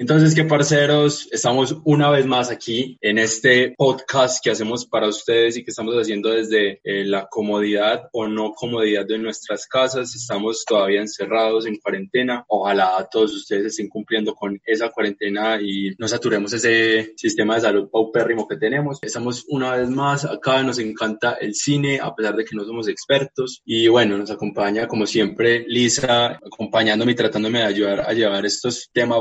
Entonces, qué parceros, estamos una vez más aquí en este podcast que hacemos para ustedes y que estamos haciendo desde eh, la comodidad o no comodidad de nuestras casas. Estamos todavía encerrados en cuarentena. Ojalá todos ustedes estén cumpliendo con esa cuarentena y no saturemos ese sistema de salud paupérrimo que tenemos. Estamos una vez más acá, nos encanta el cine, a pesar de que no somos expertos. Y bueno, nos acompaña como siempre Lisa, acompañándome y tratándome de ayudar a llevar estos temas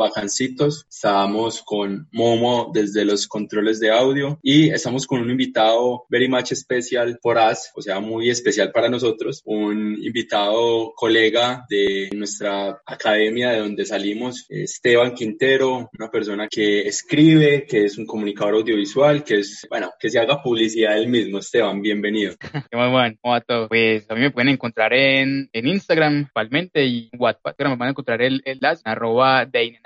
bacancitos Estábamos con Momo desde los controles de audio y estamos con un invitado very much especial por us, o sea, muy especial para nosotros, un invitado colega de nuestra academia de donde salimos, Esteban Quintero, una persona que escribe, que es un comunicador audiovisual, que es, bueno, que se haga publicidad él mismo. Esteban, bienvenido. Muy bueno, ¿cómo va todo? Pues a mí me pueden encontrar en, en Instagram, actualmente, y WhatsApp, me van a encontrar el, el las, arroba de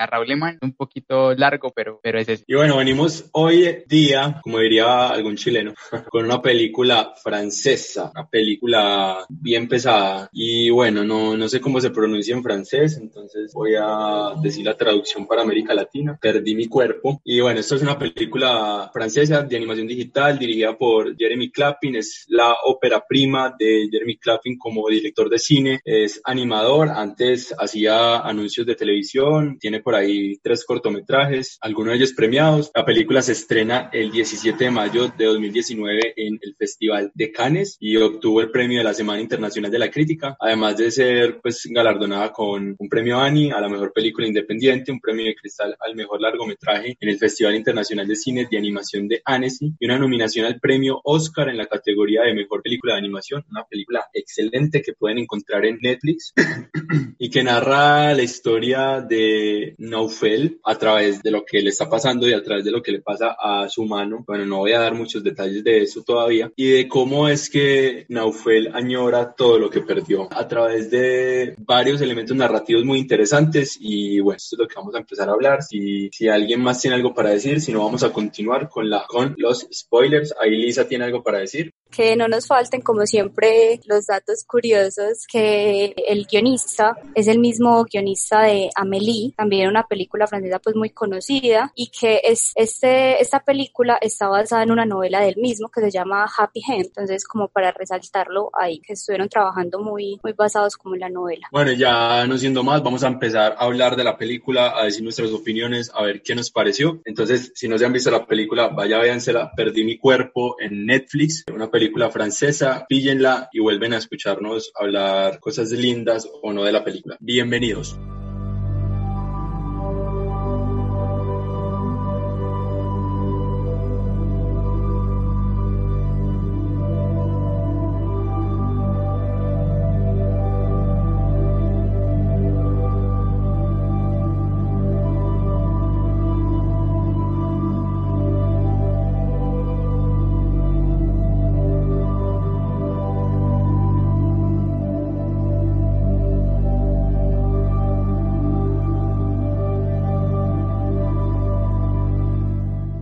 un un poquito largo, pero, pero es eso. Y bueno, venimos hoy día, como diría algún chileno, con una película francesa, una película bien pesada. Y bueno, no, no sé cómo se pronuncia en francés, entonces voy a decir la traducción para América Latina. Perdí mi cuerpo. Y bueno, esto es una película francesa de animación digital dirigida por Jeremy Clappin. Es la ópera prima de Jeremy Clappin como director de cine. Es animador. Antes hacía anuncios de televisión. Tiene por ahí tres cortometrajes, algunos de ellos premiados. La película se estrena el 17 de mayo de 2019 en el Festival de Cannes y obtuvo el premio de la Semana Internacional de la Crítica, además de ser pues galardonada con un premio Annie a la mejor película independiente, un premio de cristal al mejor largometraje en el Festival Internacional de Cine de Animación de Annecy y una nominación al premio Oscar en la categoría de mejor película de animación, una película excelente que pueden encontrar en Netflix y que narra la historia de Naufel, a través de lo que le está pasando y a través de lo que le pasa a su mano. Bueno, no voy a dar muchos detalles de eso todavía. Y de cómo es que Naufel añora todo lo que perdió a través de varios elementos narrativos muy interesantes. Y bueno, esto es lo que vamos a empezar a hablar. Si, si alguien más tiene algo para decir, si no, vamos a continuar con, la, con los spoilers. Ahí Lisa tiene algo para decir. Que no nos falten, como siempre, los datos curiosos, que el guionista es el mismo guionista de Amélie, también una película francesa pues muy conocida y que es este esta película está basada en una novela del mismo que se llama Happy Hand entonces como para resaltarlo ahí que estuvieron trabajando muy muy basados como en la novela. Bueno ya no siendo más vamos a empezar a hablar de la película a decir nuestras opiniones a ver qué nos pareció. Entonces si no se han visto la película vaya véansela. Perdí mi cuerpo en Netflix una película francesa. Píllenla y vuelven a escucharnos hablar cosas lindas o no de la película. Bienvenidos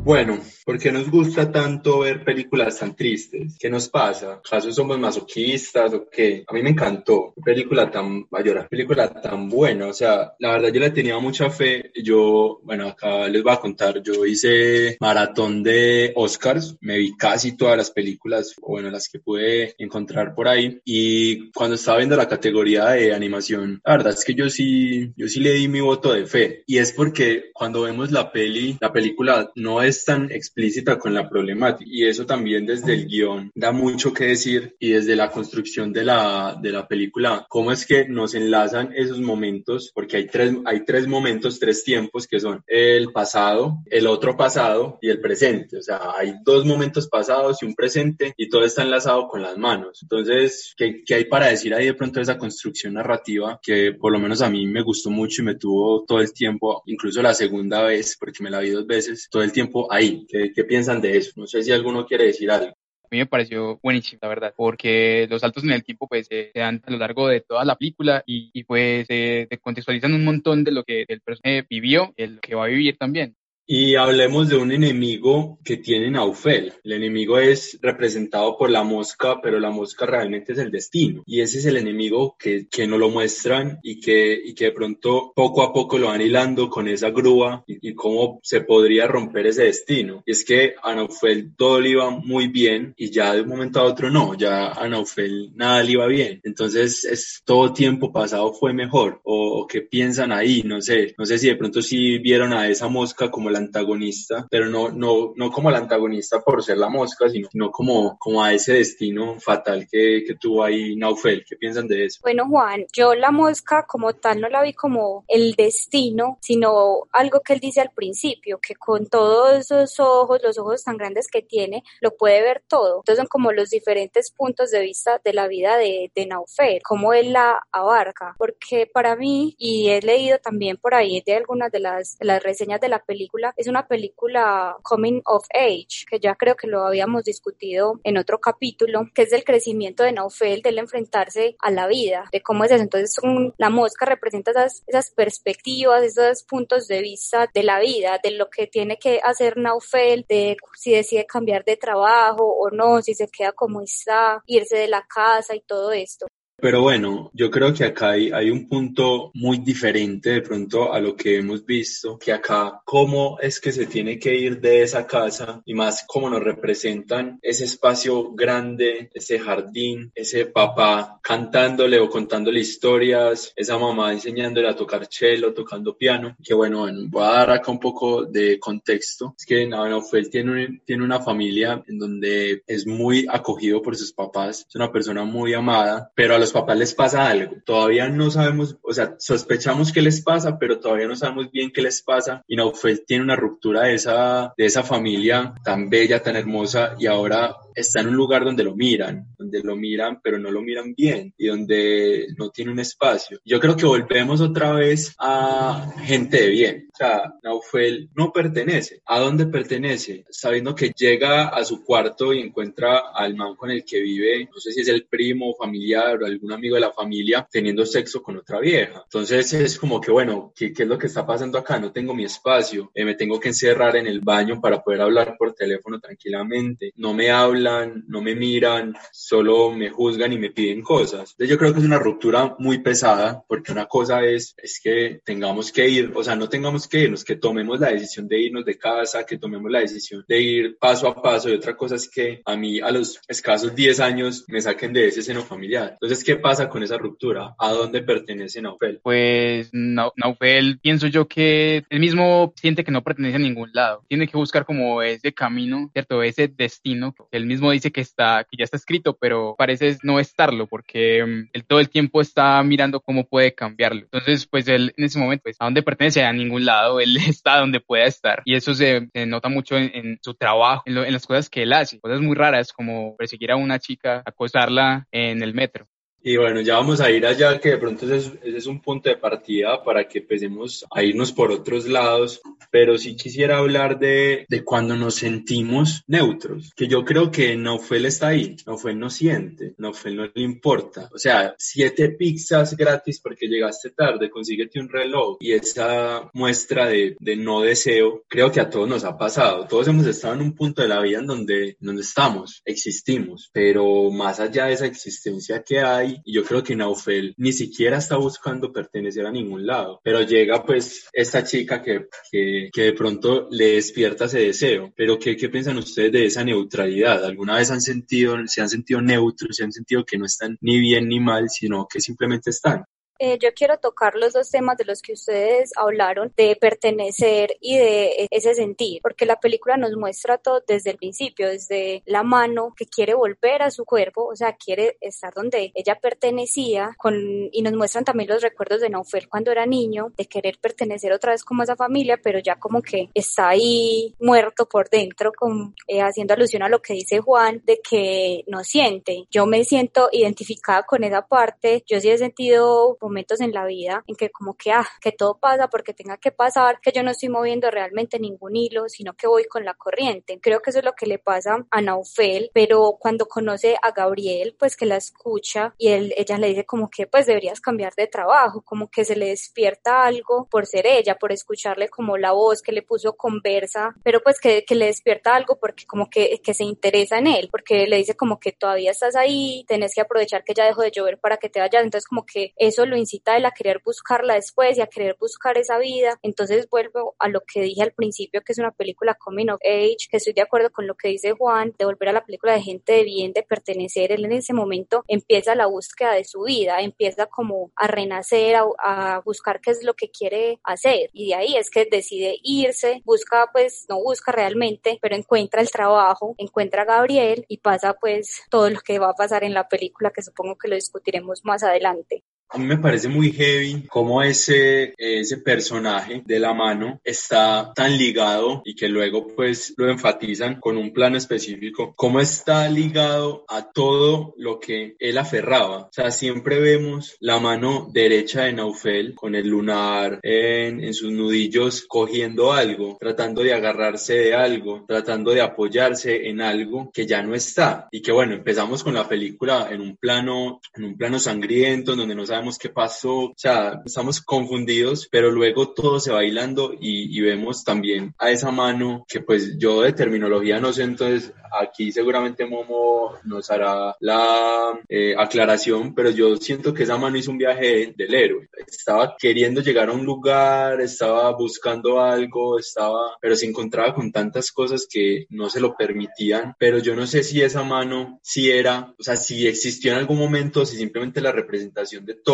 Bueno, ¿Por qué nos gusta tanto ver películas tan tristes? ¿Qué nos pasa? ¿Acaso somos masoquistas o qué? A mí me encantó. Película tan mayor, película tan buena. O sea, la verdad yo le tenía mucha fe. Yo, bueno, acá les voy a contar. Yo hice maratón de Oscars. Me vi casi todas las películas, bueno, las que pude encontrar por ahí. Y cuando estaba viendo la categoría de animación, la verdad es que yo sí, yo sí le di mi voto de fe. Y es porque cuando vemos la peli, la película no es tan explícita explícita con la problemática y eso también desde el guion da mucho que decir y desde la construcción de la, de la película, cómo es que nos enlazan esos momentos, porque hay tres, hay tres momentos, tres tiempos que son el pasado, el otro pasado y el presente, o sea, hay dos momentos pasados y un presente y todo está enlazado con las manos. Entonces, ¿qué, qué hay para decir ahí de pronto esa construcción narrativa que por lo menos a mí me gustó mucho y me tuvo todo el tiempo, incluso la segunda vez, porque me la vi dos veces, todo el tiempo ahí, que ¿Qué, piensan de eso? No sé si alguno quiere decir algo. A mí me pareció buenísimo, la verdad, porque los saltos en el tiempo pues se dan a lo largo de toda la película y, y pues se contextualizan un montón de lo que el personaje vivió, el que va a vivir también. Y hablemos de un enemigo que tiene Naufel. El enemigo es representado por la mosca, pero la mosca realmente es el destino. Y ese es el enemigo que, que no lo muestran y que, y que de pronto poco a poco lo van hilando con esa grúa y, cómo se podría romper ese destino. Y es que a Naufel todo le iba muy bien y ya de un momento a otro no, ya a Naufel nada le iba bien. Entonces es todo tiempo pasado fue mejor. O, o qué piensan ahí, no sé. No sé si de pronto sí vieron a esa mosca como la antagonista, pero no, no, no como el antagonista por ser la mosca, sino, no como, como a ese destino fatal que, que tuvo ahí Naufel. ¿Qué piensan de eso? Bueno, Juan, yo la mosca como tal no la vi como el destino, sino algo que él dice al principio, que con todos esos ojos, los ojos tan grandes que tiene, lo puede ver todo. Entonces son como los diferentes puntos de vista de la vida de, de Naufel, cómo él la abarca, porque para mí, y he leído también por ahí de algunas de las, de las reseñas de la película, es una película coming of age, que ya creo que lo habíamos discutido en otro capítulo, que es del crecimiento de Naufel, del enfrentarse a la vida, de cómo es eso. Entonces, la mosca representa esas, esas perspectivas, esos puntos de vista de la vida, de lo que tiene que hacer Naufel, de si decide cambiar de trabajo o no, si se queda como está, irse de la casa y todo esto. Pero bueno, yo creo que acá hay, hay, un punto muy diferente de pronto a lo que hemos visto, que acá cómo es que se tiene que ir de esa casa y más cómo nos representan ese espacio grande, ese jardín, ese papá cantándole o contándole historias, esa mamá enseñándole a tocar cello, tocando piano, que bueno, bueno voy a dar acá un poco de contexto. Es que Navanofel tiene, tiene una familia en donde es muy acogido por sus papás, es una persona muy amada, pero a los papás les pasa algo. Todavía no sabemos, o sea, sospechamos qué les pasa, pero todavía no sabemos bien qué les pasa. Y Naufel tiene una ruptura de esa, de esa familia tan bella, tan hermosa, y ahora está en un lugar donde lo miran, donde lo miran, pero no lo miran bien y donde no tiene un espacio. Yo creo que volvemos otra vez a gente de bien. O sea, Naufel no pertenece. ¿A dónde pertenece? Sabiendo que llega a su cuarto y encuentra al man con el que vive, no sé si es el primo, familiar o algún amigo de la familia, teniendo sexo con otra vieja. Entonces es como que, bueno, ¿qué, qué es lo que está pasando acá? No tengo mi espacio, eh, me tengo que encerrar en el baño para poder hablar por teléfono tranquilamente, no me habla no me miran, solo me juzgan y me piden cosas. Entonces yo creo que es una ruptura muy pesada porque una cosa es, es que tengamos que ir, o sea, no tengamos que irnos, que tomemos la decisión de irnos de casa, que tomemos la decisión de ir paso a paso y otra cosa es que a mí a los escasos 10 años me saquen de ese seno familiar. Entonces, ¿qué pasa con esa ruptura? ¿A dónde pertenece Naufel? Pues Naufel, pienso yo que él mismo siente que no pertenece a ningún lado. Tiene que buscar como ese camino, ¿cierto? Ese destino que él mismo dice que está, que ya está escrito, pero parece no estarlo porque mm, él todo el tiempo está mirando cómo puede cambiarlo. Entonces, pues él en ese momento, pues, ¿a dónde pertenece? A ningún lado, él está donde pueda estar. Y eso se, nota mucho en, su trabajo, en, en las cosas que él hace, cosas muy raras como perseguir a una chica, acosarla en el metro. Y bueno, ya vamos a ir allá, que de pronto ese es, ese es, un punto de partida para que empecemos a irnos por otros lados. pero sí quisiera hablar de, de cuando nos sentimos neutros, que yo creo que Naufel está ahí, Naufel no siente, Naufel no le importa. O sea, siete pizzas gratis porque llegaste tarde, consíguete un reloj y esa muestra de, de no deseo, creo que a todos nos ha pasado. Todos hemos estado en un punto de la vida en donde, donde estamos, existimos, pero más allá de esa existencia que hay, y yo creo que Naufel ni siquiera está buscando pertenecer a ningún lado, pero llega pues esta chica que, que, que de pronto le despierta ese deseo. Pero ¿qué, ¿qué piensan ustedes de esa neutralidad? ¿Alguna vez han sentido, se han sentido neutros, se han sentido que no están ni bien ni mal, sino que simplemente están? Eh, yo quiero tocar los dos temas de los que ustedes hablaron, de pertenecer y de ese sentir, porque la película nos muestra todo desde el principio, desde la mano que quiere volver a su cuerpo, o sea, quiere estar donde ella pertenecía, con, y nos muestran también los recuerdos de Naufel cuando era niño, de querer pertenecer otra vez como a esa familia, pero ya como que está ahí muerto por dentro, con, eh, haciendo alusión a lo que dice Juan, de que no siente. Yo me siento identificada con esa parte, yo sí he sentido momentos en la vida en que como que, ah, que todo pasa porque tenga que pasar, que yo no estoy moviendo realmente ningún hilo, sino que voy con la corriente. Creo que eso es lo que le pasa a Naufel, pero cuando conoce a Gabriel, pues que la escucha y él, ella le dice como que pues deberías cambiar de trabajo, como que se le despierta algo por ser ella, por escucharle como la voz que le puso conversa, pero pues que, que le despierta algo porque como que, que se interesa en él, porque le dice como que todavía estás ahí, tenés que aprovechar que ya dejó de llover para que te vayas, entonces como que eso lo incita él a querer buscarla después y a querer buscar esa vida. Entonces vuelvo a lo que dije al principio, que es una película coming of age, que estoy de acuerdo con lo que dice Juan, de volver a la película de gente de bien, de pertenecer. Él en ese momento empieza la búsqueda de su vida, empieza como a renacer, a, a buscar qué es lo que quiere hacer. Y de ahí es que decide irse, busca pues, no busca realmente, pero encuentra el trabajo, encuentra a Gabriel y pasa pues todo lo que va a pasar en la película, que supongo que lo discutiremos más adelante. A mí me parece muy heavy cómo ese, ese personaje de la mano está tan ligado y que luego pues lo enfatizan con un plano específico, cómo está ligado a todo lo que él aferraba. O sea, siempre vemos la mano derecha de Naufel con el lunar en, en sus nudillos cogiendo algo, tratando de agarrarse de algo, tratando de apoyarse en algo que ya no está. Y que bueno, empezamos con la película en un plano, en un plano sangriento, donde no qué pasó, o sea, estamos confundidos, pero luego todo se va hilando y, y, vemos también a esa mano que pues yo de terminología no sé, entonces aquí seguramente Momo nos hará la eh, aclaración, pero yo siento que esa mano hizo un viaje del héroe, estaba queriendo llegar a un lugar, estaba buscando algo, estaba, pero se encontraba con tantas cosas que no se lo permitían, pero yo no sé si esa mano si era, o sea, si existió en algún momento, si simplemente la representación de todo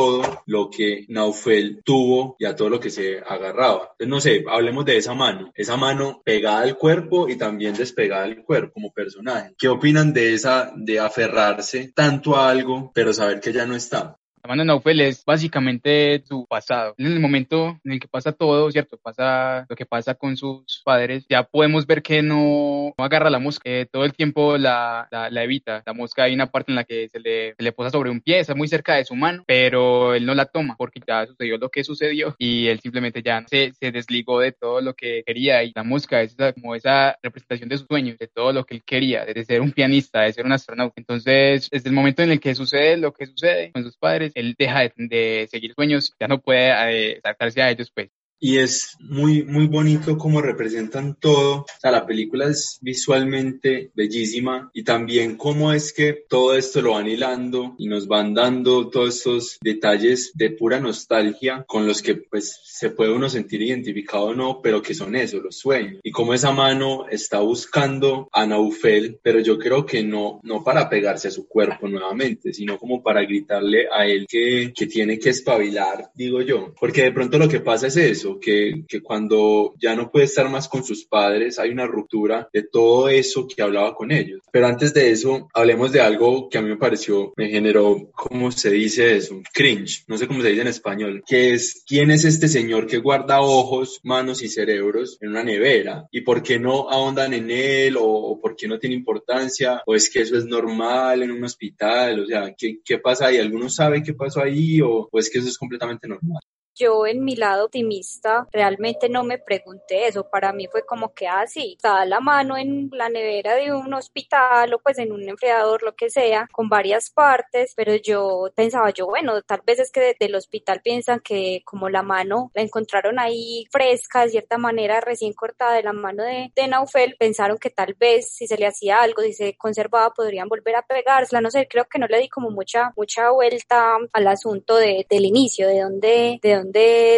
lo que Naufel tuvo y a todo lo que se agarraba. Entonces, no sé, hablemos de esa mano, esa mano pegada al cuerpo y también despegada del cuerpo como personaje. ¿Qué opinan de esa, de aferrarse tanto a algo, pero saber que ya no está? La Naufel es básicamente su pasado. En el momento en el que pasa todo, ¿cierto? Pasa lo que pasa con sus padres, ya podemos ver que no, no agarra la mosca, eh, todo el tiempo la, la, la, evita. La mosca hay una parte en la que se le, se le posa sobre un pie, está muy cerca de su mano, pero él no la toma porque ya sucedió lo que sucedió y él simplemente ya se, se desligó de todo lo que quería y la mosca es esa, como esa representación de sus sueños, de todo lo que él quería, de ser un pianista, de ser un astronauta. Entonces, desde el momento en el que sucede lo que sucede con sus padres, él deja de, seguir sueños, ya no puede eh, adaptarse a ellos, pues y es muy, muy bonito cómo representan todo. O sea, la película es visualmente bellísima y también cómo es que todo esto lo van hilando y nos van dando todos estos detalles de pura nostalgia con los que pues se puede uno sentir identificado o no, pero que son eso, los sueños. Y cómo esa mano está buscando a Naufel, pero yo creo que no, no para pegarse a su cuerpo nuevamente, sino como para gritarle a él que, que tiene que espabilar, digo yo. Porque de pronto lo que pasa es eso que, cuando ya no puede estar más con sus padres, hay una ruptura de todo eso que hablaba con ellos. Pero antes de eso, hablemos de algo que a mí me pareció, me generó, ¿cómo se dice eso? Cringe, no sé cómo se dice en español, que es, ¿quién es este señor que guarda ojos, manos y cerebros en una nevera? ¿Y por qué no ahondan en él? ¿O, o por qué no tiene importancia? ¿O es que eso es normal en un hospital? O sea, ¿qué, qué pasa ahí? ¿Alguno sabe qué pasó ahí? ¿O, o es que eso es completamente normal? Yo en mi lado optimista realmente no me pregunté eso. Para mí fue como que así, ah, está la mano en la nevera de un hospital o pues en un enfriador, lo que sea, con varias partes, pero yo pensaba yo, bueno, tal vez es que desde el hospital piensan que como la mano la encontraron ahí fresca, de cierta manera recién cortada de la mano de, de Naufel, pensaron que tal vez si se le hacía algo, si se conservaba, podrían volver a pegársela, no sé, creo que no le di como mucha, mucha vuelta al asunto de, del inicio, de dónde, de dónde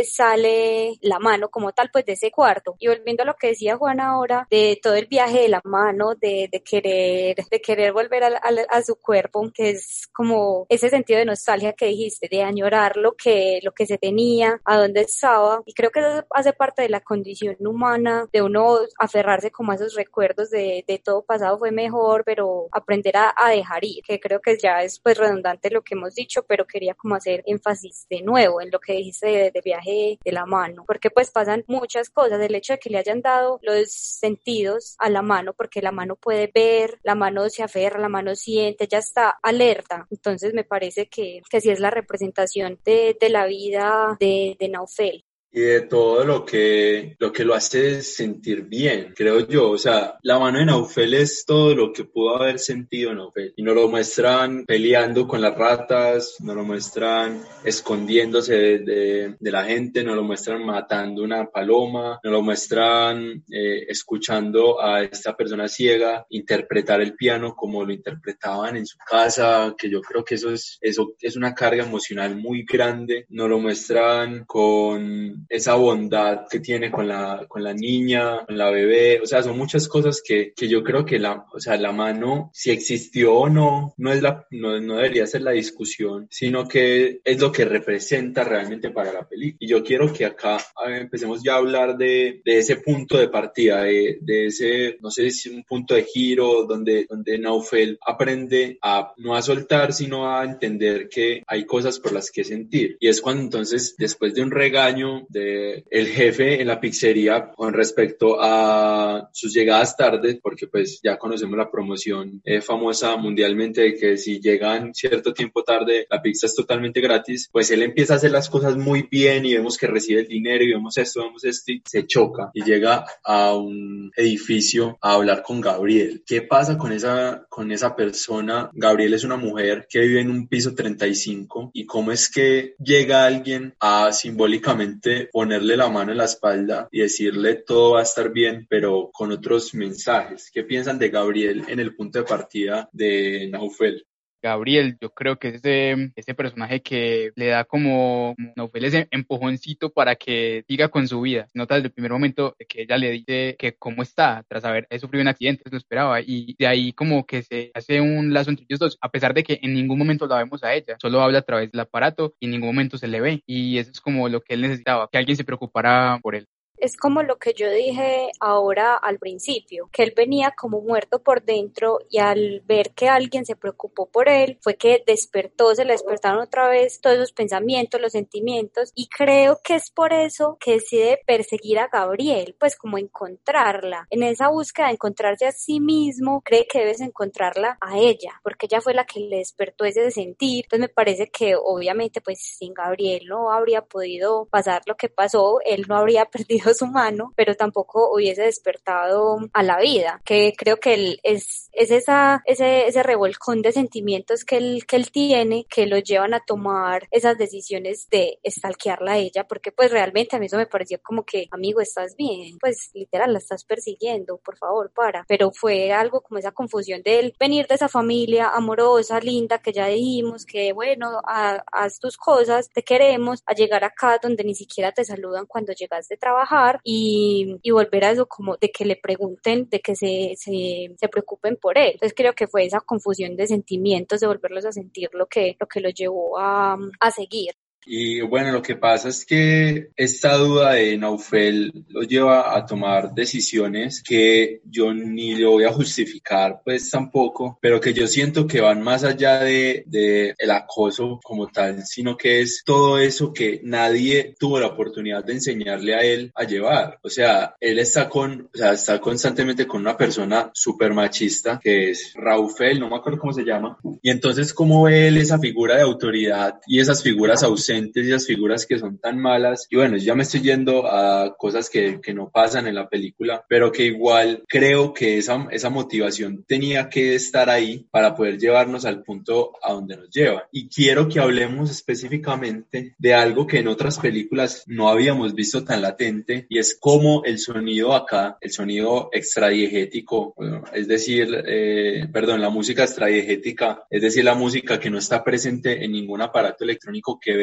sale la mano como tal, pues de ese cuarto. Y volviendo a lo que decía Juan ahora, de todo el viaje de la mano, de, de querer, de querer volver a, a, su cuerpo, que es como ese sentido de nostalgia que dijiste, de añorar lo que, lo que se tenía, a dónde estaba. Y creo que eso hace parte de la condición humana, de uno aferrarse como a esos recuerdos de, de todo pasado fue mejor, pero aprender a, dejar ir, que creo que ya es pues redundante lo que hemos dicho, pero quería como hacer énfasis de nuevo en lo que dijiste de viaje de la mano, porque pues pasan muchas cosas, el hecho de que le hayan dado los sentidos a la mano, porque la mano puede ver, la mano se aferra, la mano siente, ya está alerta, entonces me parece que, que sí es la representación de, de la vida de, de Naufel y de todo lo que, lo que lo hace sentir bien, creo yo. O sea, la mano de Naufel es todo lo que pudo haber sentido Naufel. Y nos lo muestran peleando con las ratas, nos lo muestran escondiéndose de, la gente, nos lo muestran matando una paloma, nos lo muestran eh, escuchando a esta persona ciega interpretar el piano como lo interpretaban en su casa, que yo creo que eso es, eso es una carga emocional muy grande. Nos lo muestran con esa bondad que tiene con la, con la niña, con la bebé, o sea, son muchas cosas que, que yo creo que la, o sea, la mano, si existió o no, no, es la, no, no debería ser la discusión, sino que es lo que representa realmente para la película. Y yo quiero que acá empecemos ya a hablar de, de ese punto de partida, de, de, ese, no sé si un punto de giro donde, donde Naufel aprende a no a soltar, sino a entender que hay cosas por las que sentir. Y es cuando entonces, después de un regaño, el jefe en la pizzería con respecto a sus llegadas tarde, porque pues ya conocemos la promoción eh, famosa mundialmente de que si llegan cierto tiempo tarde la pizza es totalmente gratis, pues él empieza a hacer las cosas muy bien y vemos que recibe el dinero y vemos esto, vemos esto y se choca y llega a un edificio a hablar con Gabriel. ¿Qué pasa con esa, con esa persona? Gabriel es una mujer que vive en un piso 35 y cómo es que llega alguien a simbólicamente ponerle la mano en la espalda y decirle todo va a estar bien, pero con otros mensajes. ¿Qué piensan de Gabriel en el punto de partida de Naufel? Gabriel, yo creo que es ese, ese personaje que le da como, como ese empujoncito para que siga con su vida. Nota desde el primer momento que ella le dice que cómo está, tras haber sufrido un accidente, lo esperaba, y de ahí como que se hace un lazo entre ellos dos, a pesar de que en ningún momento la vemos a ella, solo habla a través del aparato y en ningún momento se le ve, y eso es como lo que él necesitaba, que alguien se preocupara por él. Es como lo que yo dije ahora al principio, que él venía como muerto por dentro y al ver que alguien se preocupó por él, fue que despertó, se le despertaron otra vez todos esos pensamientos, los sentimientos y creo que es por eso que decide perseguir a Gabriel, pues como encontrarla. En esa búsqueda de encontrarse a sí mismo, cree que debes encontrarla a ella, porque ella fue la que le despertó ese sentir. Entonces me parece que obviamente pues sin Gabriel no habría podido pasar lo que pasó, él no habría perdido su mano, pero tampoco hubiese despertado a la vida, que creo que él es, es esa, ese, ese revolcón de sentimientos que él, que él tiene que lo llevan a tomar esas decisiones de estalquearla a ella, porque pues realmente a mí eso me pareció como que, amigo, estás bien, pues literal la estás persiguiendo, por favor, para, pero fue algo como esa confusión de él venir de esa familia amorosa, linda, que ya dijimos que bueno, haz tus cosas, te queremos, a llegar acá donde ni siquiera te saludan cuando llegas de trabajar, y, y, volver a eso como de que le pregunten, de que se, se, preocupen por él. Entonces creo que fue esa confusión de sentimientos, de volverlos a sentir lo que, lo que lo llevó a, a seguir. Y bueno, lo que pasa es que esta duda de Naufel lo lleva a tomar decisiones que yo ni le voy a justificar, pues tampoco, pero que yo siento que van más allá de, de el acoso como tal, sino que es todo eso que nadie tuvo la oportunidad de enseñarle a él a llevar. O sea, él está con, o sea, está constantemente con una persona súper machista que es Raufel, no me acuerdo cómo se llama. Y entonces, ¿cómo ve él esa figura de autoridad y esas figuras ausentes? Inocentes y esas figuras que son tan malas. Y bueno, ya me estoy yendo a cosas que, que no pasan en la película, pero que igual creo que esa, esa motivación tenía que estar ahí para poder llevarnos al punto a donde nos lleva. Y quiero que hablemos específicamente de algo que en otras películas no habíamos visto tan latente y es cómo el sonido acá, el sonido extradiegético, es decir, eh, perdón, la música extradiegética, es decir, la música que no está presente en ningún aparato electrónico que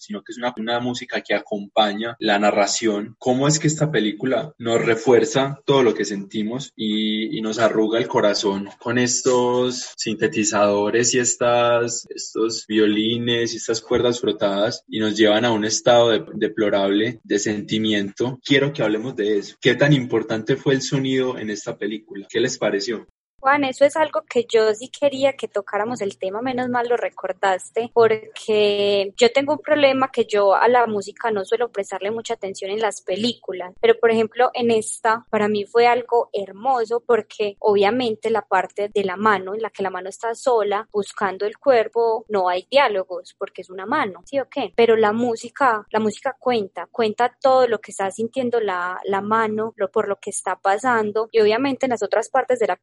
sino que es una, una música que acompaña la narración. ¿Cómo es que esta película nos refuerza todo lo que sentimos y, y nos arruga el corazón con estos sintetizadores y estas, estos violines y estas cuerdas frotadas y nos llevan a un estado de, deplorable de sentimiento? Quiero que hablemos de eso. ¿Qué tan importante fue el sonido en esta película? ¿Qué les pareció? Juan, eso es algo que yo sí quería que tocáramos el tema, menos mal lo recordaste, porque yo tengo un problema que yo a la música no suelo prestarle mucha atención en las películas, pero por ejemplo en esta para mí fue algo hermoso porque obviamente la parte de la mano, en la que la mano está sola buscando el cuerpo, no hay diálogos porque es una mano, ¿sí o qué? Pero la música, la música cuenta, cuenta todo lo que está sintiendo la, la mano, lo, por lo que está pasando y obviamente en las otras partes de la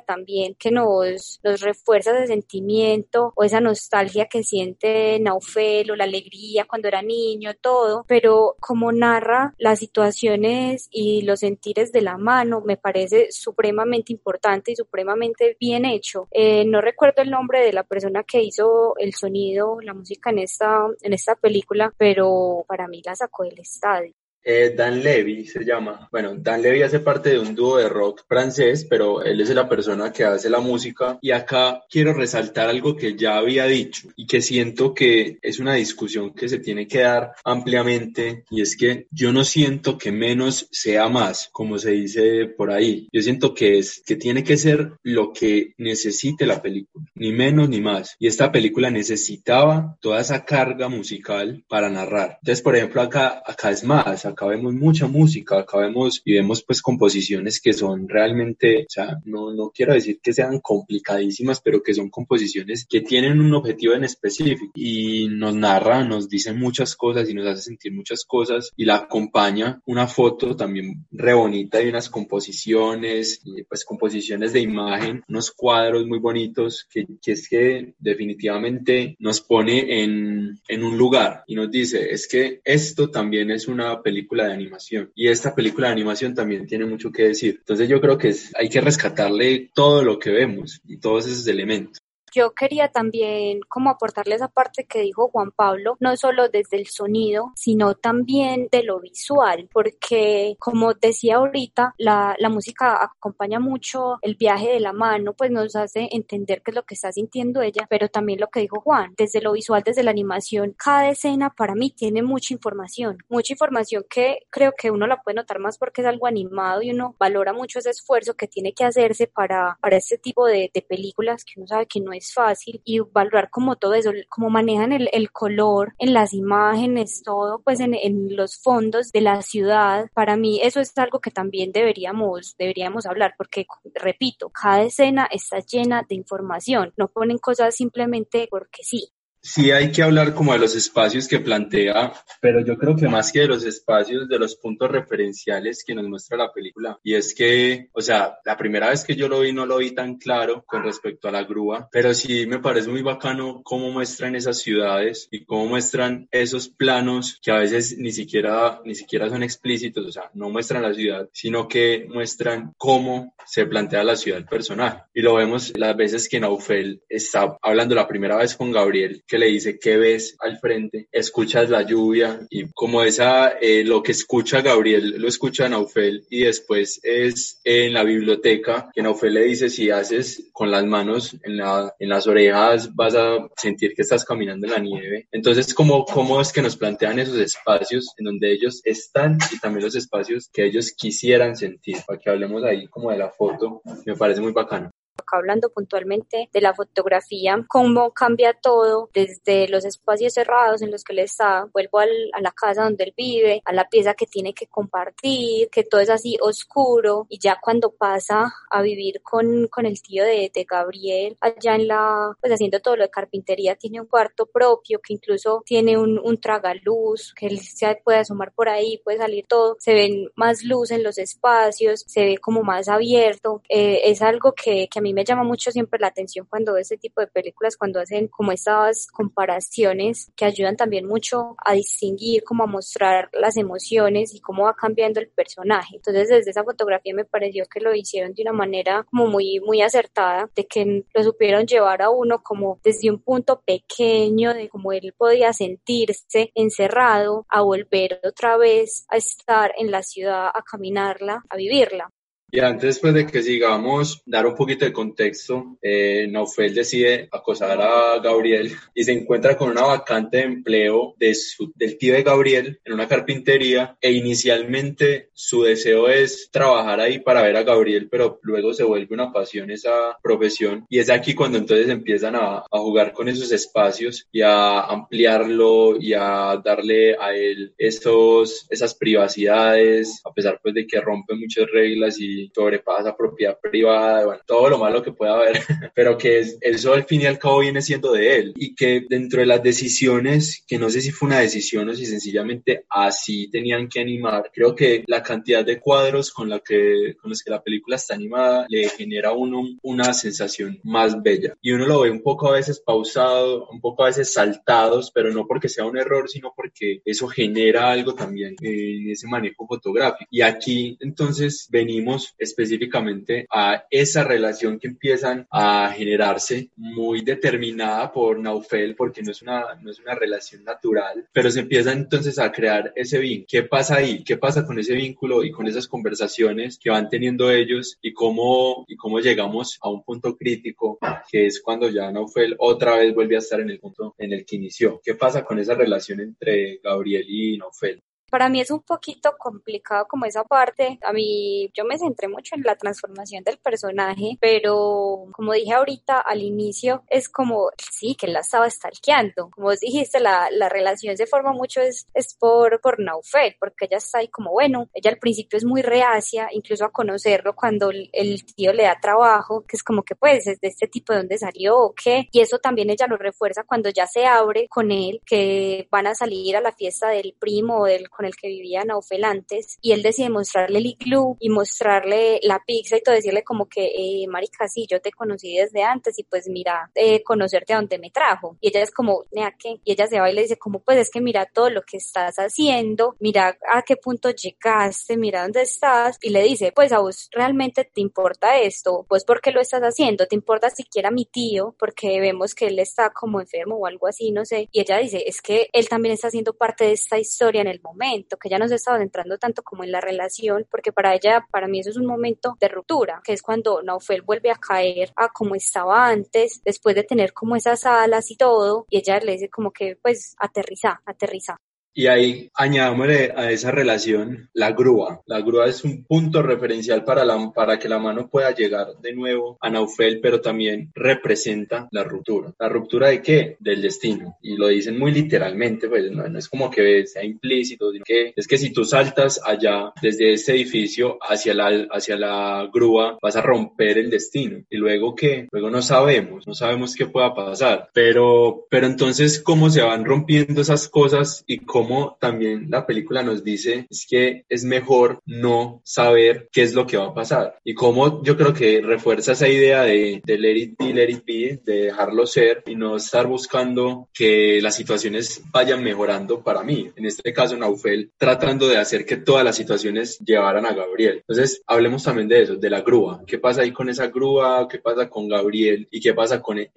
también que nos, nos refuerza ese sentimiento o esa nostalgia que siente Naufel o la alegría cuando era niño, todo, pero como narra las situaciones y los sentires de la mano me parece supremamente importante y supremamente bien hecho. Eh, no recuerdo el nombre de la persona que hizo el sonido, la música en esta, en esta película, pero para mí la sacó del estadio. Eh, Dan Levy se llama. Bueno, Dan Levy hace parte de un dúo de rock francés, pero él es la persona que hace la música. Y acá quiero resaltar algo que ya había dicho y que siento que es una discusión que se tiene que dar ampliamente y es que yo no siento que menos sea más, como se dice por ahí. Yo siento que es que tiene que ser lo que necesite la película, ni menos ni más. Y esta película necesitaba toda esa carga musical para narrar. Entonces, por ejemplo, acá acá es más, acá vemos mucha música, acá vemos y vemos pues composiciones que son realmente, o sea, no, no quiero decir que sean complicadísimas, pero que son composiciones que tienen un objetivo en específico y nos narra, nos dice muchas cosas y nos hace sentir muchas cosas y la acompaña una foto también re bonita y unas composiciones, y pues composiciones de imagen, unos cuadros muy bonitos que, que es que definitivamente nos pone en, en un lugar y nos dice, es que esto también es una película película de animación. Y esta película de animación también tiene mucho que decir. Entonces yo creo que es, hay que rescatarle todo lo que vemos y todos esos elementos. Yo quería también como aportarle esa parte que dijo Juan Pablo, no solo desde el sonido, sino también de lo visual, porque como decía ahorita, la, la música acompaña mucho el viaje de la mano, pues nos hace entender qué es lo que está sintiendo ella, pero también lo que dijo Juan, desde lo visual, desde la animación, cada escena para mí tiene mucha información, mucha información que creo que uno la puede notar más porque es algo animado y uno valora mucho ese esfuerzo que tiene que hacerse para, para este tipo de, de películas que uno sabe que no es fácil y valorar como todo eso, como manejan el, el color en las imágenes, todo pues en, en, los fondos de la ciudad. Para mí eso es algo que también deberíamos, deberíamos hablar porque, repito, cada escena está llena de información, no ponen cosas simplemente porque sí sí hay que hablar como de los espacios que plantea, pero yo creo que más que de los espacios, de los puntos referenciales que nos muestra la película. Y es que, o sea, la primera vez que yo lo vi no lo vi tan claro con respecto a la grúa, pero sí me parece muy bacano cómo muestran esas ciudades y cómo muestran esos planos que a veces ni siquiera, ni siquiera son explícitos, o sea, no muestran la ciudad, sino que muestran cómo se plantea la ciudad personal. Y lo vemos las veces que Naufel está hablando la primera vez con Gabriel, que le dice qué ves al frente, escuchas la lluvia y como esa, eh, lo que escucha Gabriel lo escucha Naufel y después es en la biblioteca que Naufel le dice si haces con las manos en, la, en las orejas vas a sentir que estás caminando en la nieve. Entonces, ¿cómo, ¿cómo es que nos plantean esos espacios en donde ellos están y también los espacios que ellos quisieran sentir? Para que hablemos ahí como de la foto, me parece muy bacano hablando puntualmente de la fotografía, cómo cambia todo desde los espacios cerrados en los que él está, vuelvo al, a la casa donde él vive, a la pieza que tiene que compartir, que todo es así oscuro y ya cuando pasa a vivir con, con el tío de, de Gabriel allá en la, pues haciendo todo lo de carpintería, tiene un cuarto propio que incluso tiene un, un tragaluz, que él se puede asomar por ahí, puede salir todo, se ven más luz en los espacios, se ve como más abierto, eh, es algo que, que a mí me llama mucho siempre la atención cuando veo este tipo de películas, cuando hacen como estas comparaciones que ayudan también mucho a distinguir, como a mostrar las emociones y cómo va cambiando el personaje. Entonces desde esa fotografía me pareció que lo hicieron de una manera como muy, muy acertada, de que lo supieron llevar a uno como desde un punto pequeño de cómo él podía sentirse encerrado a volver otra vez a estar en la ciudad, a caminarla, a vivirla. Y antes pues, de que sigamos, dar un poquito de contexto, eh, Naufel decide acosar a Gabriel y se encuentra con una vacante de empleo de su, del tío de Gabriel en una carpintería e inicialmente su deseo es trabajar ahí para ver a Gabriel, pero luego se vuelve una pasión esa profesión. Y es aquí cuando entonces empiezan a, a jugar con esos espacios y a ampliarlo y a darle a él estos, esas privacidades, a pesar pues de que rompe muchas reglas y sobrepasa propiedad privada, bueno, todo lo malo que pueda haber, pero que eso al fin y al cabo viene siendo de él y que dentro de las decisiones, que no sé si fue una decisión o si sencillamente así tenían que animar, creo que la cantidad de cuadros con, la que, con los que la película está animada le genera a uno una sensación más bella y uno lo ve un poco a veces pausado, un poco a veces saltados, pero no porque sea un error, sino porque eso genera algo también en ese manejo fotográfico. Y aquí entonces venimos específicamente a esa relación que empiezan a generarse muy determinada por Naufel porque no es una, no es una relación natural, pero se empieza entonces a crear ese vínculo. ¿Qué pasa ahí? ¿Qué pasa con ese vínculo y con esas conversaciones que van teniendo ellos y cómo, y cómo llegamos a un punto crítico que es cuando ya Naufel otra vez vuelve a estar en el punto en el que inició? ¿Qué pasa con esa relación entre Gabriel y Naufel? Para mí es un poquito complicado como esa parte. A mí yo me centré mucho en la transformación del personaje, pero como dije ahorita al inicio, es como, sí, que él la estaba stalkeando. Como dijiste, la, la relación se forma mucho es, es por, por Naufel, porque ella está ahí como, bueno, ella al principio es muy reacia, incluso a conocerlo cuando el, el tío le da trabajo, que es como que pues es de este tipo de dónde salió o qué. Y eso también ella lo refuerza cuando ya se abre con él, que van a salir a la fiesta del primo o del con el que vivía Naufel antes, y él decide mostrarle el iglú y mostrarle la pizza y todo, decirle como que, eh, marica, sí, yo te conocí desde antes y pues mira, eh, conocerte a donde me trajo. Y ella es como, ¿a qué? Y ella se va y le dice como, pues es que mira todo lo que estás haciendo, mira a qué punto llegaste, mira dónde estás, y le dice, pues a vos realmente te importa esto, pues ¿por qué lo estás haciendo? ¿Te importa siquiera mi tío? Porque vemos que él está como enfermo o algo así, no sé. Y ella dice, es que él también está haciendo parte de esta historia en el momento que ya no se estaba entrando tanto como en la relación, porque para ella, para mí eso es un momento de ruptura, que es cuando Naufel vuelve a caer a como estaba antes, después de tener como esas alas y todo, y ella le dice como que pues aterriza, aterriza. Y ahí añadámosle a esa relación la grúa. La grúa es un punto referencial para, la, para que la mano pueda llegar de nuevo a Naufel, pero también representa la ruptura. ¿La ruptura de qué? Del destino. Y lo dicen muy literalmente, pues no, no es como que sea implícito, sino que es que si tú saltas allá desde ese edificio hacia la, hacia la grúa, vas a romper el destino. Y luego qué? Luego no sabemos, no sabemos qué pueda pasar. Pero, pero entonces, ¿cómo se van rompiendo esas cosas y cómo también la película nos dice es que es mejor no saber qué es lo que va a pasar y cómo yo creo que refuerza esa idea de, de let it be, let it be, de dejarlo ser y no estar buscando que las situaciones vayan mejorando para mí. En este caso, Naufel tratando de hacer que todas las situaciones llevaran a Gabriel. Entonces, hablemos también de eso, de la grúa. ¿Qué pasa ahí con esa grúa? ¿Qué pasa con Gabriel? ¿Y qué pasa con eh,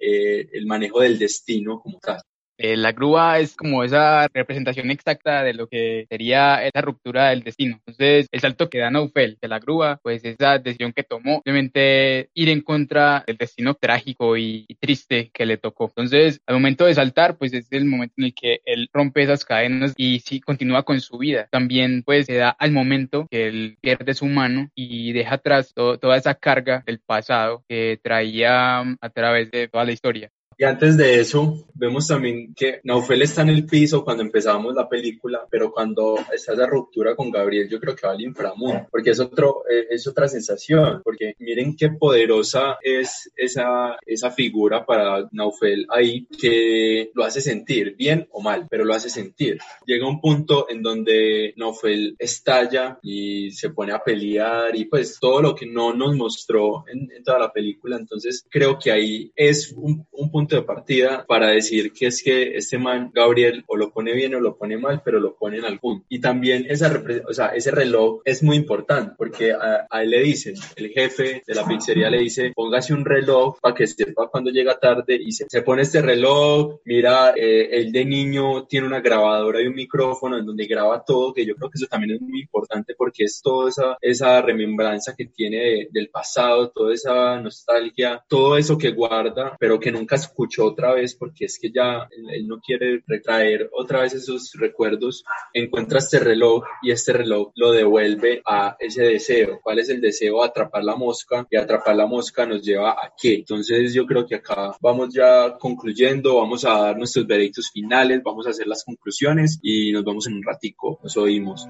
el manejo del destino como tal? Eh, la grúa es como esa representación exacta de lo que sería esa ruptura del destino. Entonces, el salto que da Naufel de la grúa, pues esa decisión que tomó, obviamente ir en contra del destino trágico y, triste que le tocó. Entonces, al momento de saltar, pues es el momento en el que él rompe esas cadenas y sí continúa con su vida. También, pues se da al momento que él pierde su mano y deja atrás toda esa carga del pasado que traía a través de toda la historia. Y antes de eso, vemos también que Naufel está en el piso cuando empezamos la película, pero cuando está esa ruptura con Gabriel, yo creo que va al inframundo, porque es, otro, eh, es otra sensación, porque miren qué poderosa es esa, esa figura para Naufel ahí, que lo hace sentir, bien o mal, pero lo hace sentir. Llega un punto en donde Naufel estalla y se pone a pelear y pues todo lo que no nos mostró en, toda la película, entonces creo que ahí es un, un punto de partida para decir que es que este man, Gabriel, o lo pone bien o lo pone mal, pero lo pone en algún. Y también esa, o sea, ese reloj es muy importante porque a, él le dicen, el jefe de la pizzería le dice, póngase un reloj para que sepa cuando llega tarde y se, se pone este reloj, mira, eh, él de niño tiene una grabadora y un micrófono en donde graba todo, que yo creo que eso también es muy importante porque es toda esa, esa remembranza que tiene del pasado, toda esa nostalgia, todo eso que guarda, pero que nunca escuchó otra vez porque es que ya él, no quiere retraer otra vez esos recuerdos, encuentra este reloj y este reloj lo devuelve a ese deseo. ¿Cuál es el deseo? Atrapar la mosca y atrapar la mosca nos lleva a qué. Entonces yo creo que acá vamos ya concluyendo, vamos a dar nuestros veredictos finales, vamos a hacer las conclusiones y nos vemos en un ratico. Nos oímos.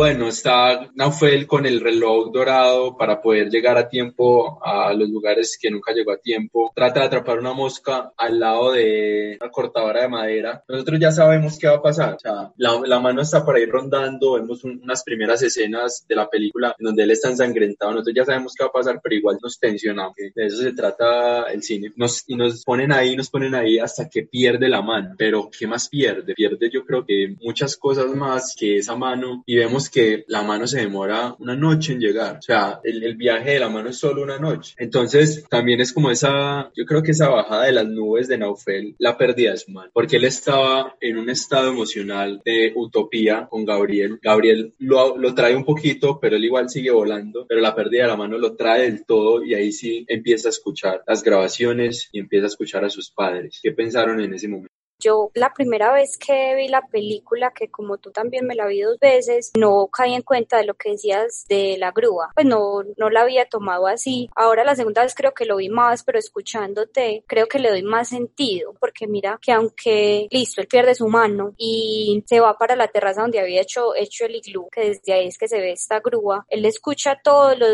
Bueno, está Naufel con el reloj dorado para poder llegar a tiempo a los lugares que nunca llegó a tiempo. Trata de atrapar una mosca al lado de una cortadora de madera. Nosotros ya sabemos qué va a pasar. O sea, la, mano está por ahí rondando. Vemos unas primeras escenas de la película en donde él está ensangrentado. Nosotros ya sabemos qué va a pasar, pero igual nos tensionamos. De eso se trata el cine. Nos, y nos ponen ahí, nos ponen ahí hasta que pierde la mano. Pero ¿qué más pierde? Pierde yo creo que muchas cosas más que esa mano. Y vemos que la mano se demora una noche en llegar. O sea, el, viaje de la mano es solo una noche. Entonces, también es como esa, yo creo que esa bajada de las nubes de Naufel, la pérdida de su mano. Porque él estaba en un estado emocional de utopía con Gabriel. Gabriel lo, lo trae un poquito, pero él igual sigue volando. Pero la pérdida de la mano lo trae del todo y ahí sí empieza a escuchar las grabaciones y empieza a escuchar a sus padres. ¿Qué pensaron en ese momento? Yo la primera vez que vi la película, que como tú también me la vi dos veces, no caí en cuenta de lo que decías de la grúa. Pues no, no la había tomado así. Ahora la segunda vez creo que lo vi más, pero escuchándote creo que le doy más sentido, porque mira que aunque listo, él pierde su mano y se va para la terraza donde había hecho, hecho el iglú, que desde ahí es que se ve esta grúa, él escucha todos los,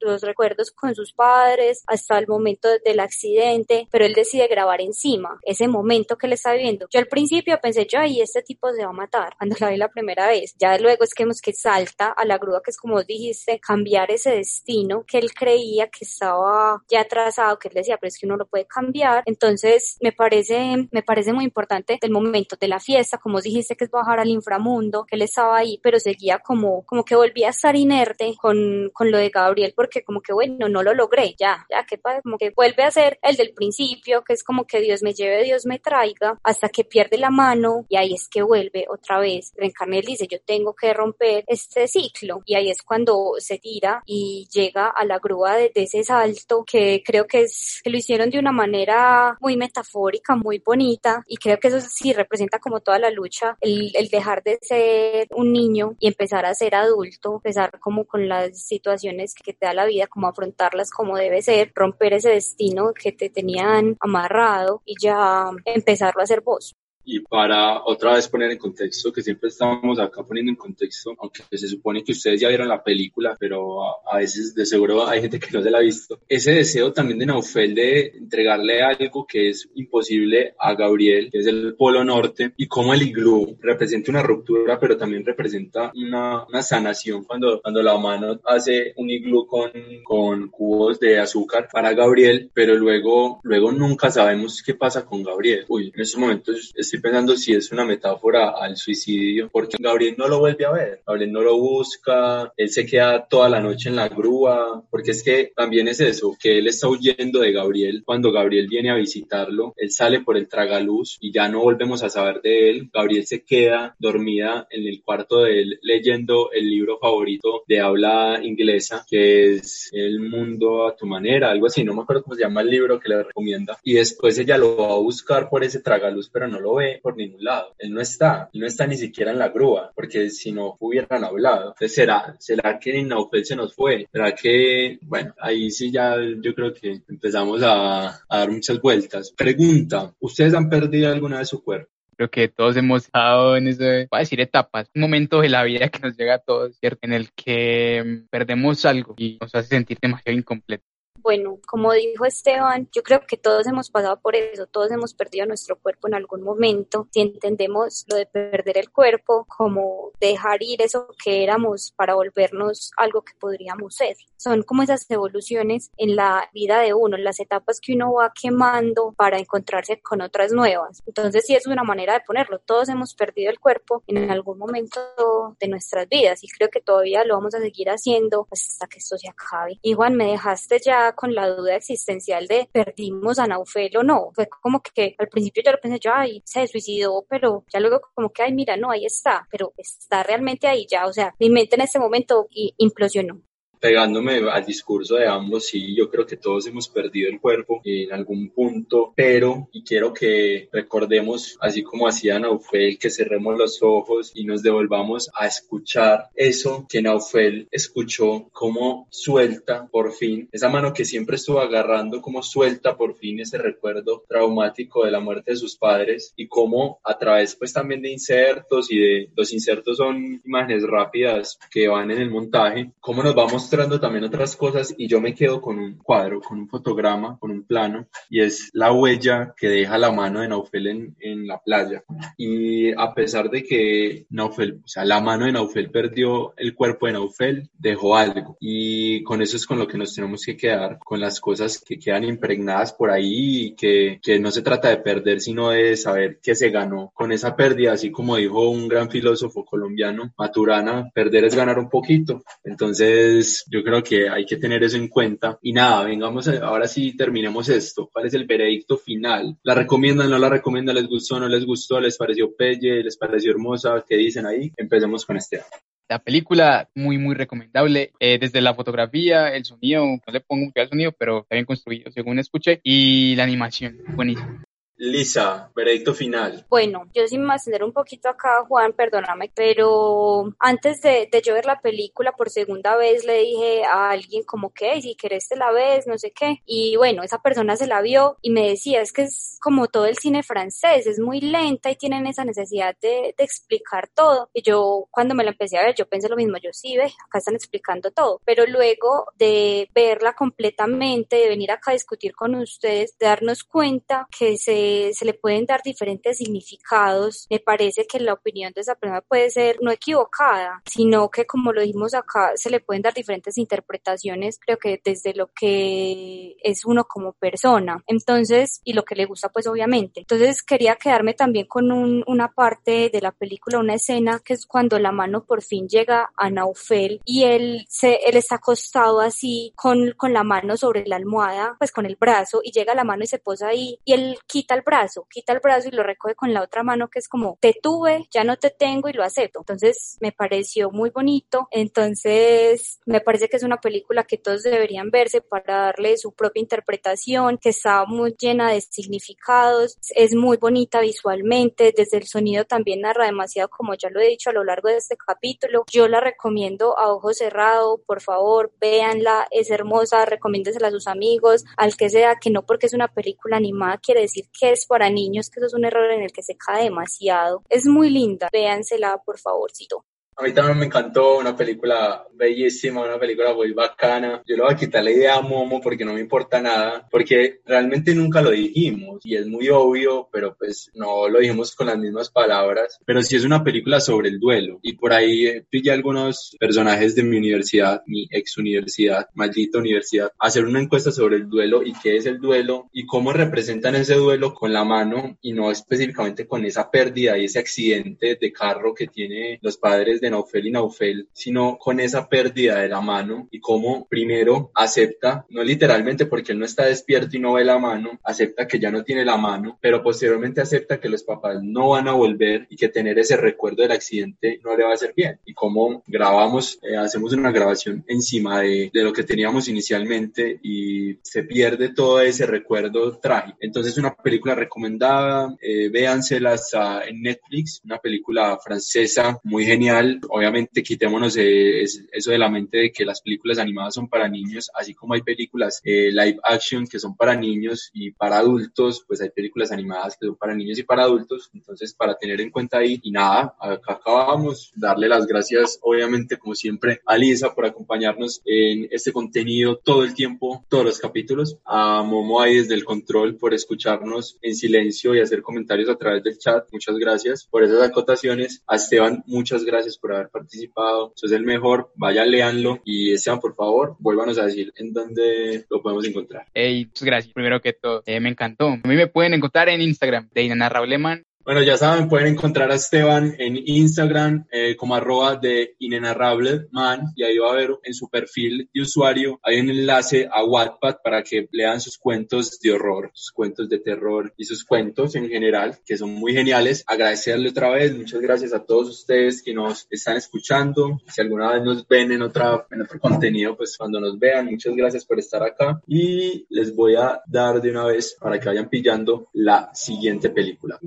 los recuerdos con sus padres hasta el momento del accidente, pero él decide grabar encima ese momento que le está yo al principio pensé, yo, ahí este tipo se va a matar cuando la vi la primera vez. Ya luego es que vemos que salta a la grúa, que es como dijiste, cambiar ese destino que él creía que estaba ya trazado, que él decía, pero es que uno lo puede cambiar. Entonces, me parece, me parece muy importante el momento de la fiesta, como dijiste, que es bajar al inframundo, que él estaba ahí, pero seguía como, como que volvía a estar inerte con, con lo de Gabriel, porque como que, bueno, no lo logré, ya, ya, que como que vuelve a ser el del principio, que es como que Dios me lleve, Dios me traiga, hasta que pierde la mano y ahí es que vuelve otra vez. Reencarné dice, yo tengo que romper este ciclo y ahí es cuando se tira y llega a la grúa de, ese salto que creo que es que lo hicieron de una manera muy metafórica, muy bonita y creo que eso sí representa como toda la lucha, el, el dejar de ser un niño y empezar a ser adulto, empezar como con las situaciones que te da la vida, como afrontarlas como debe ser, romper ese destino que te tenían amarrado y ya empezarlo a hacer voz. Y para otra vez poner en contexto, que siempre estamos acá poniendo en contexto, aunque se supone que ustedes ya vieron la película, pero a, veces de seguro hay gente que no se la ha visto. Ese deseo también de Naufel de entregarle algo que es imposible a Gabriel, que es el Polo Norte, y cómo el iglú representa una ruptura, pero también representa una, una sanación cuando, cuando la mano hace un iglú con, con cubos de azúcar para Gabriel, pero luego, luego nunca sabemos qué pasa con Gabriel. Uy, en estos momentos estoy pensando si es una metáfora al suicidio, porque Gabriel no lo vuelve a ver, Gabriel no lo busca, él se queda toda la noche en la grúa, porque es que también es eso, que él está huyendo de Gabriel. Cuando Gabriel viene a visitarlo, él sale por el tragaluz y ya no volvemos a saber de él. Gabriel se queda dormida en el cuarto de él leyendo el libro favorito de habla inglesa, que es El mundo a tu manera, algo así, no me acuerdo cómo se llama el libro que le recomienda. Y después ella lo va a buscar por ese tragaluz, pero no lo ve por ningún lado. Él no está, él no está ni siquiera en la grúa, porque si no hubieran hablado. Entonces, ¿será, será que Naufel se nos fue? ¿Será que, bueno, ahí sí ya yo creo que empezamos a, dar muchas vueltas. Pregunta, ¿ustedes han perdido alguna vez su cuerpo? Creo que todos hemos estado en ese, voy a decir etapas, un momento de la vida que nos llega a todos, ¿cierto? En el que mm, perdemos algo y nos hace sentir demasiado incompleto. Bueno, como dijo Esteban, yo creo que todos hemos pasado por eso, todos hemos perdido nuestro cuerpo en algún momento. Si entendemos lo de perder el cuerpo como dejar ir eso que éramos para volvernos algo que podríamos ser. Son como esas evoluciones en la vida de uno, las etapas que uno va quemando para encontrarse con otras nuevas. Entonces sí es una manera de ponerlo. Todos hemos perdido el cuerpo en algún momento de nuestras vidas y creo que todavía lo vamos a seguir haciendo hasta que esto se acabe. Igual me dejaste ya con la duda existencial de perdimos a Naufel o no. Fue como que al principio yo lo pensé, yo, ay, se suicidó, pero ya luego como que, ay, mira, no, ahí está, pero está realmente ahí ya, o sea, mi mente en ese momento implosionó pegándome al discurso de ambos, sí, yo creo que todos hemos perdido el cuerpo en algún punto, pero, y quiero que recordemos, así como hacía Naufel, que cerremos los ojos y nos devolvamos a escuchar eso que Naufel escuchó, como suelta por fin, esa mano que siempre estuvo agarrando, como suelta por fin ese recuerdo traumático de la muerte de sus padres y cómo a través pues también de insertos y de los insertos son imágenes rápidas que van en el montaje, cómo nos vamos mostrando también otras cosas y yo me quedo con un cuadro, con un fotograma, con un plano y es la huella que deja la mano de Naufel en, en la playa. Y a pesar de que Naufel, o sea, la mano de Naufel perdió el cuerpo de Naufel, dejó algo. Y con eso es con lo que nos tenemos que quedar, con las cosas que quedan impregnadas por ahí y que, que no se trata de perder, sino de saber qué se ganó con esa pérdida, así como dijo un gran filósofo colombiano, Maturana, perder es ganar un poquito. Entonces, yo creo que hay que tener eso en cuenta. Y nada, vengamos, ahora sí terminemos esto. ¿Cuál es el veredicto final? ¿La recomiendan, no la recomiendan? ¿Les gustó, no les gustó? ¿Les pareció pelle? ¿Les pareció hermosa? ¿Qué dicen ahí? Empecemos con este. La película muy, muy recomendable. Eh, desde la fotografía, el sonido, no le pongo mucho al sonido, pero está bien construido, según escuché. Y la animación, buenísimo. Lisa, veredicto final. Bueno, yo sin más tener un poquito acá, Juan, perdóname, pero antes de, de, yo ver la película por segunda vez le dije a alguien como que, si querés te la ves, no sé qué. Y bueno, esa persona se la vio y me decía, es que es como todo el cine francés, es muy lenta y tienen esa necesidad de, de explicar todo. Y yo cuando me la empecé a ver, yo pensé lo mismo, yo sí, ve, acá están explicando todo. Pero luego de verla completamente, de venir acá a discutir con ustedes, de darnos cuenta que se se le pueden dar diferentes significados. Me parece que la opinión de esa persona puede ser no equivocada, sino que como lo dijimos acá, se le pueden dar diferentes interpretaciones, creo que desde lo que es uno como persona. Entonces, y lo que le gusta, pues obviamente. Entonces, quería quedarme también con una parte de la película, una escena que es cuando la mano por fin llega a Naufel y él, se, él está acostado así con, con la mano sobre la almohada, pues con el brazo y llega la mano y se posa ahí y él quita el brazo, quita el brazo y lo recoge con la otra mano que es como, te tuve, ya no te tengo y lo acepto. Entonces me pareció muy bonito. Entonces me parece que es una película que todos deberían verse para darle su propia interpretación, que está muy llena de significados, es muy bonita visualmente, desde el sonido también narra demasiado, como ya lo he dicho a lo largo de este capítulo. Yo la recomiendo a ojo cerrado, por favor, véanla, es hermosa, recomiéndesela a sus amigos, al que sea, que no porque es una película animada quiere decir que es para niños, que eso es un error en el que se cae demasiado. Es muy linda, véansela por favorcito. A mí también me encantó, una película bellísima, una película muy bacana. Yo le voy a quitar la idea a Momo porque no me importa nada, porque realmente nunca lo dijimos y es muy obvio, pero pues no lo dijimos con las mismas palabras. Pero sí es una película sobre el duelo y por ahí pillé algunos personajes de mi universidad, mi ex universidad, maldita universidad, a hacer una encuesta sobre el duelo y qué es el duelo y cómo representan ese duelo con la mano y no específicamente con esa pérdida y ese accidente de carro que tiene los padres de Naufel y Naufel, sino con esa pérdida de la mano y cómo primero acepta, no literalmente porque él no está despierto y no ve la mano, acepta que ya no tiene la mano, pero posteriormente acepta que los papás no van a volver y que tener ese recuerdo del accidente no le va a hacer bien. Y cómo grabamos, eh, hacemos una grabación encima de, de lo que teníamos inicialmente y se pierde todo ese recuerdo trágico. Entonces una película recomendada, eh, véanselas en Netflix, una película francesa muy genial Obviamente quitémonos eso de la mente de que las películas animadas son para niños, así como hay películas eh, live action que son para niños y para adultos, pues hay películas animadas que son para niños y para adultos. Entonces, para tener en cuenta ahí, y nada, acá acabamos. Darle las gracias, obviamente, como siempre, a Lisa por acompañarnos en este contenido todo el tiempo, todos los capítulos. A Momo ahí desde el control por escucharnos en silencio y hacer comentarios a través del chat. Muchas gracias por esas acotaciones. A Esteban, muchas gracias por haber participado. Sos el mejor, vaya, leanlo y Esteban, por favor, vuélvanos a decir en dónde lo podemos encontrar. Hey, muchas gracias. Primero que todo, eh, me encantó. A mí me pueden encontrar en Instagram de Inanarrableman bueno, ya saben, pueden encontrar a Esteban en Instagram eh, como arroba de inenarrable man y ahí va a ver en su perfil de usuario, hay un enlace a Wattpad para que lean sus cuentos de horror, sus cuentos de terror y sus cuentos en general, que son muy geniales. Agradecerle otra vez, muchas gracias a todos ustedes que nos están escuchando. Si alguna vez nos ven en, otra, en otro contenido, pues cuando nos vean, muchas gracias por estar acá y les voy a dar de una vez para que vayan pillando la siguiente película.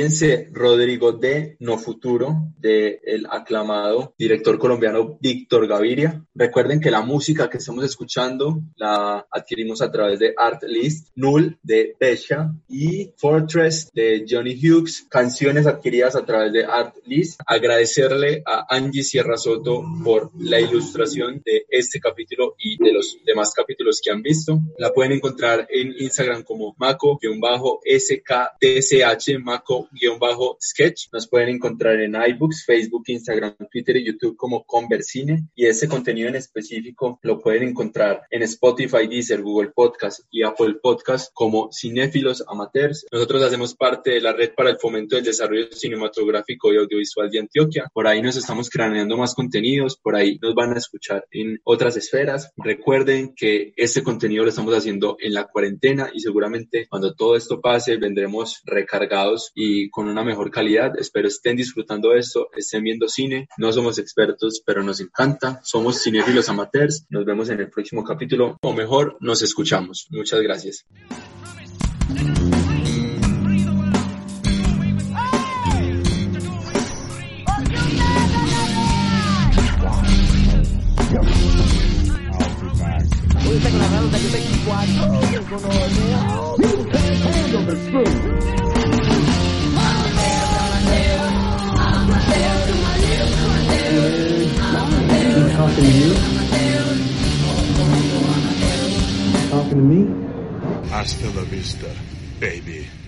Fíjense, Rodrigo de No Futuro, del el aclamado director colombiano Víctor Gaviria. Recuerden que la música que estamos escuchando la adquirimos a través de Art List, Null de Pesha y Fortress de Johnny Hughes, canciones adquiridas a través de Art List. Agradecerle a Angie Sierra Soto por la ilustración de este capítulo y de los demás capítulos que han visto. La pueden encontrar en Instagram como Maco-SKTCH, Maco bajo sketch. Nos pueden encontrar en iBooks, Facebook, Instagram, Twitter y YouTube como Conversine. Y ese contenido en específico lo pueden encontrar en Spotify, Deezer, Google Podcast y Apple Podcast como Cinéfilos Amateurs. Nosotros hacemos parte de la red para el fomento del desarrollo cinematográfico y audiovisual de Antioquia. Por ahí nos estamos craneando más contenidos, por ahí nos van a escuchar en otras esferas. Recuerden que este contenido lo estamos haciendo en la cuarentena y seguramente cuando todo esto pase vendremos recargados y con una mejor calidad. Espero estén disfrutando esto, estén viendo cine. No somos expertos, pero nos encanta. Somos cinéfilos amateurs. Nos vemos en el próximo capítulo, o mejor, nos escuchamos. Muchas gracias. Talking to you? Talking to me? Hasta la vista, baby.